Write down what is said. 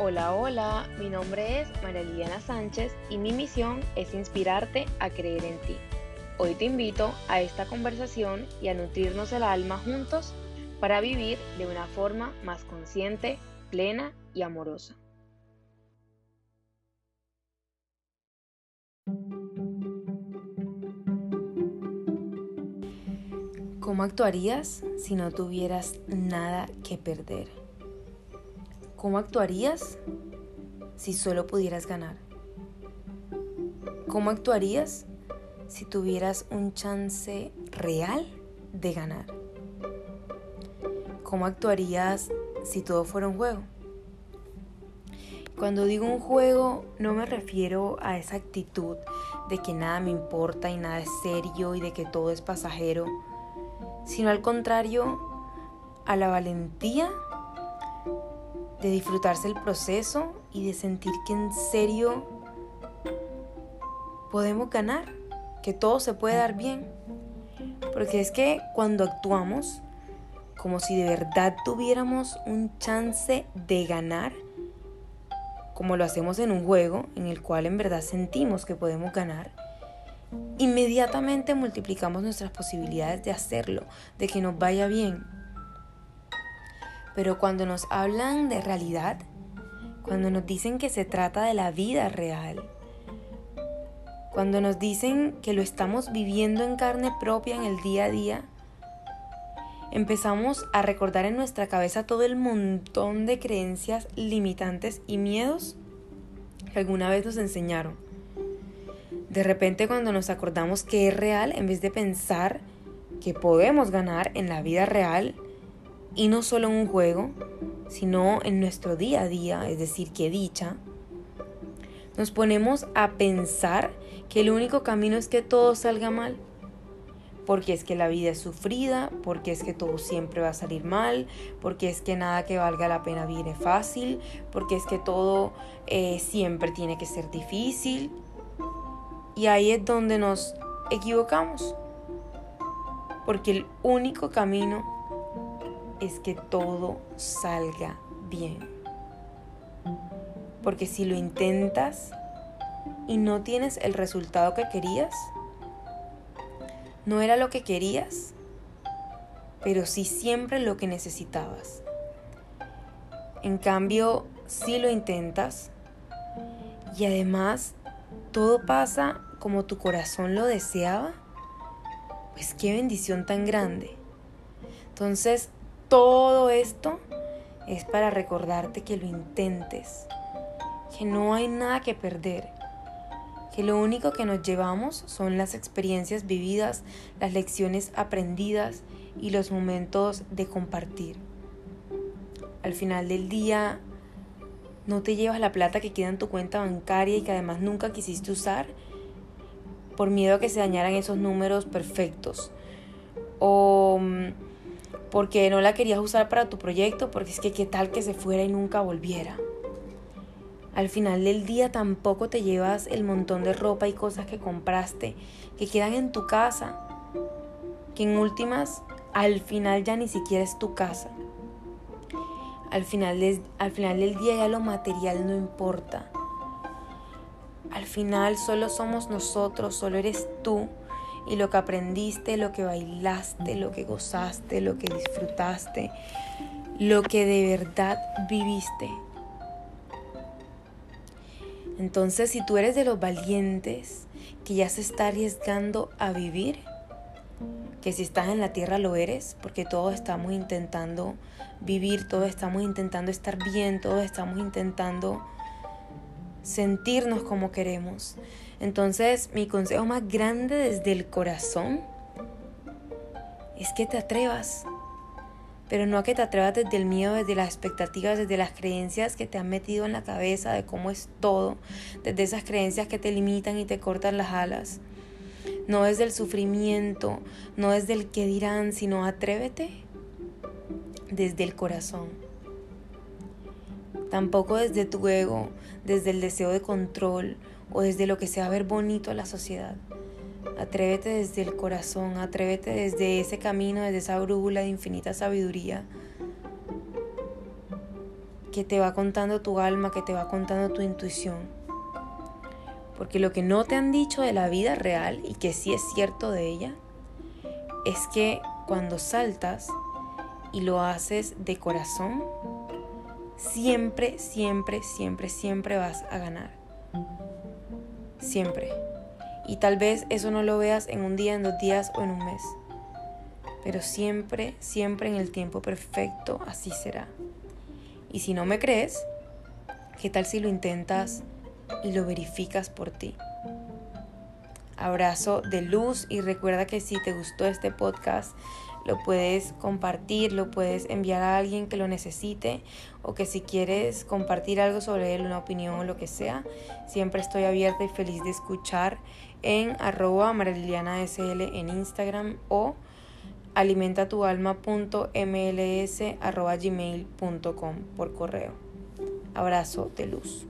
Hola, hola, mi nombre es María Liliana Sánchez y mi misión es inspirarte a creer en ti. Hoy te invito a esta conversación y a nutrirnos el alma juntos para vivir de una forma más consciente, plena y amorosa. ¿Cómo actuarías si no tuvieras nada que perder? ¿Cómo actuarías si solo pudieras ganar? ¿Cómo actuarías si tuvieras un chance real de ganar? ¿Cómo actuarías si todo fuera un juego? Cuando digo un juego no me refiero a esa actitud de que nada me importa y nada es serio y de que todo es pasajero, sino al contrario, a la valentía de disfrutarse el proceso y de sentir que en serio podemos ganar, que todo se puede dar bien. Porque es que cuando actuamos como si de verdad tuviéramos un chance de ganar, como lo hacemos en un juego en el cual en verdad sentimos que podemos ganar, inmediatamente multiplicamos nuestras posibilidades de hacerlo, de que nos vaya bien, pero cuando nos hablan de realidad, cuando nos dicen que se trata de la vida real, cuando nos dicen que lo estamos viviendo en carne propia en el día a día, empezamos a recordar en nuestra cabeza todo el montón de creencias limitantes y miedos que alguna vez nos enseñaron. De repente cuando nos acordamos que es real, en vez de pensar que podemos ganar en la vida real, y no solo en un juego, sino en nuestro día a día, es decir, que dicha, nos ponemos a pensar que el único camino es que todo salga mal. Porque es que la vida es sufrida, porque es que todo siempre va a salir mal, porque es que nada que valga la pena viene fácil, porque es que todo eh, siempre tiene que ser difícil. Y ahí es donde nos equivocamos. Porque el único camino es que todo salga bien. Porque si lo intentas y no tienes el resultado que querías, no era lo que querías, pero sí siempre lo que necesitabas. En cambio, si lo intentas y además todo pasa como tu corazón lo deseaba, pues qué bendición tan grande. Entonces, todo esto es para recordarte que lo intentes, que no hay nada que perder, que lo único que nos llevamos son las experiencias vividas, las lecciones aprendidas y los momentos de compartir. Al final del día, no te llevas la plata que queda en tu cuenta bancaria y que además nunca quisiste usar por miedo a que se dañaran esos números perfectos. O mm, porque no la querías usar para tu proyecto, porque es que qué tal que se fuera y nunca volviera. Al final del día tampoco te llevas el montón de ropa y cosas que compraste, que quedan en tu casa, que en últimas al final ya ni siquiera es tu casa. Al final, al final del día ya lo material no importa. Al final solo somos nosotros, solo eres tú y lo que aprendiste, lo que bailaste, lo que gozaste, lo que disfrutaste, lo que de verdad viviste. Entonces, si tú eres de los valientes que ya se está arriesgando a vivir, que si estás en la tierra lo eres, porque todos estamos intentando vivir, todos estamos intentando estar bien, todos estamos intentando sentirnos como queremos. Entonces, mi consejo más grande desde el corazón es que te atrevas, pero no a que te atrevas desde el miedo, desde las expectativas, desde las creencias que te han metido en la cabeza de cómo es todo, desde esas creencias que te limitan y te cortan las alas. No desde el sufrimiento, no desde el que dirán, sino atrévete desde el corazón. Tampoco desde tu ego, desde el deseo de control o desde lo que sea ver bonito a la sociedad. Atrévete desde el corazón, atrévete desde ese camino, desde esa brújula de infinita sabiduría. que te va contando tu alma, que te va contando tu intuición. Porque lo que no te han dicho de la vida real y que sí es cierto de ella, es que cuando saltas y lo haces de corazón, siempre, siempre, siempre, siempre vas a ganar. Siempre. Y tal vez eso no lo veas en un día, en dos días o en un mes. Pero siempre, siempre en el tiempo perfecto así será. Y si no me crees, ¿qué tal si lo intentas y lo verificas por ti? Abrazo de luz y recuerda que si te gustó este podcast, lo puedes compartir, lo puedes enviar a alguien que lo necesite o que si quieres compartir algo sobre él, una opinión o lo que sea, siempre estoy abierta y feliz de escuchar en arroba sl en Instagram o alimentatualma.mls.gmail.com por correo. Abrazo de luz.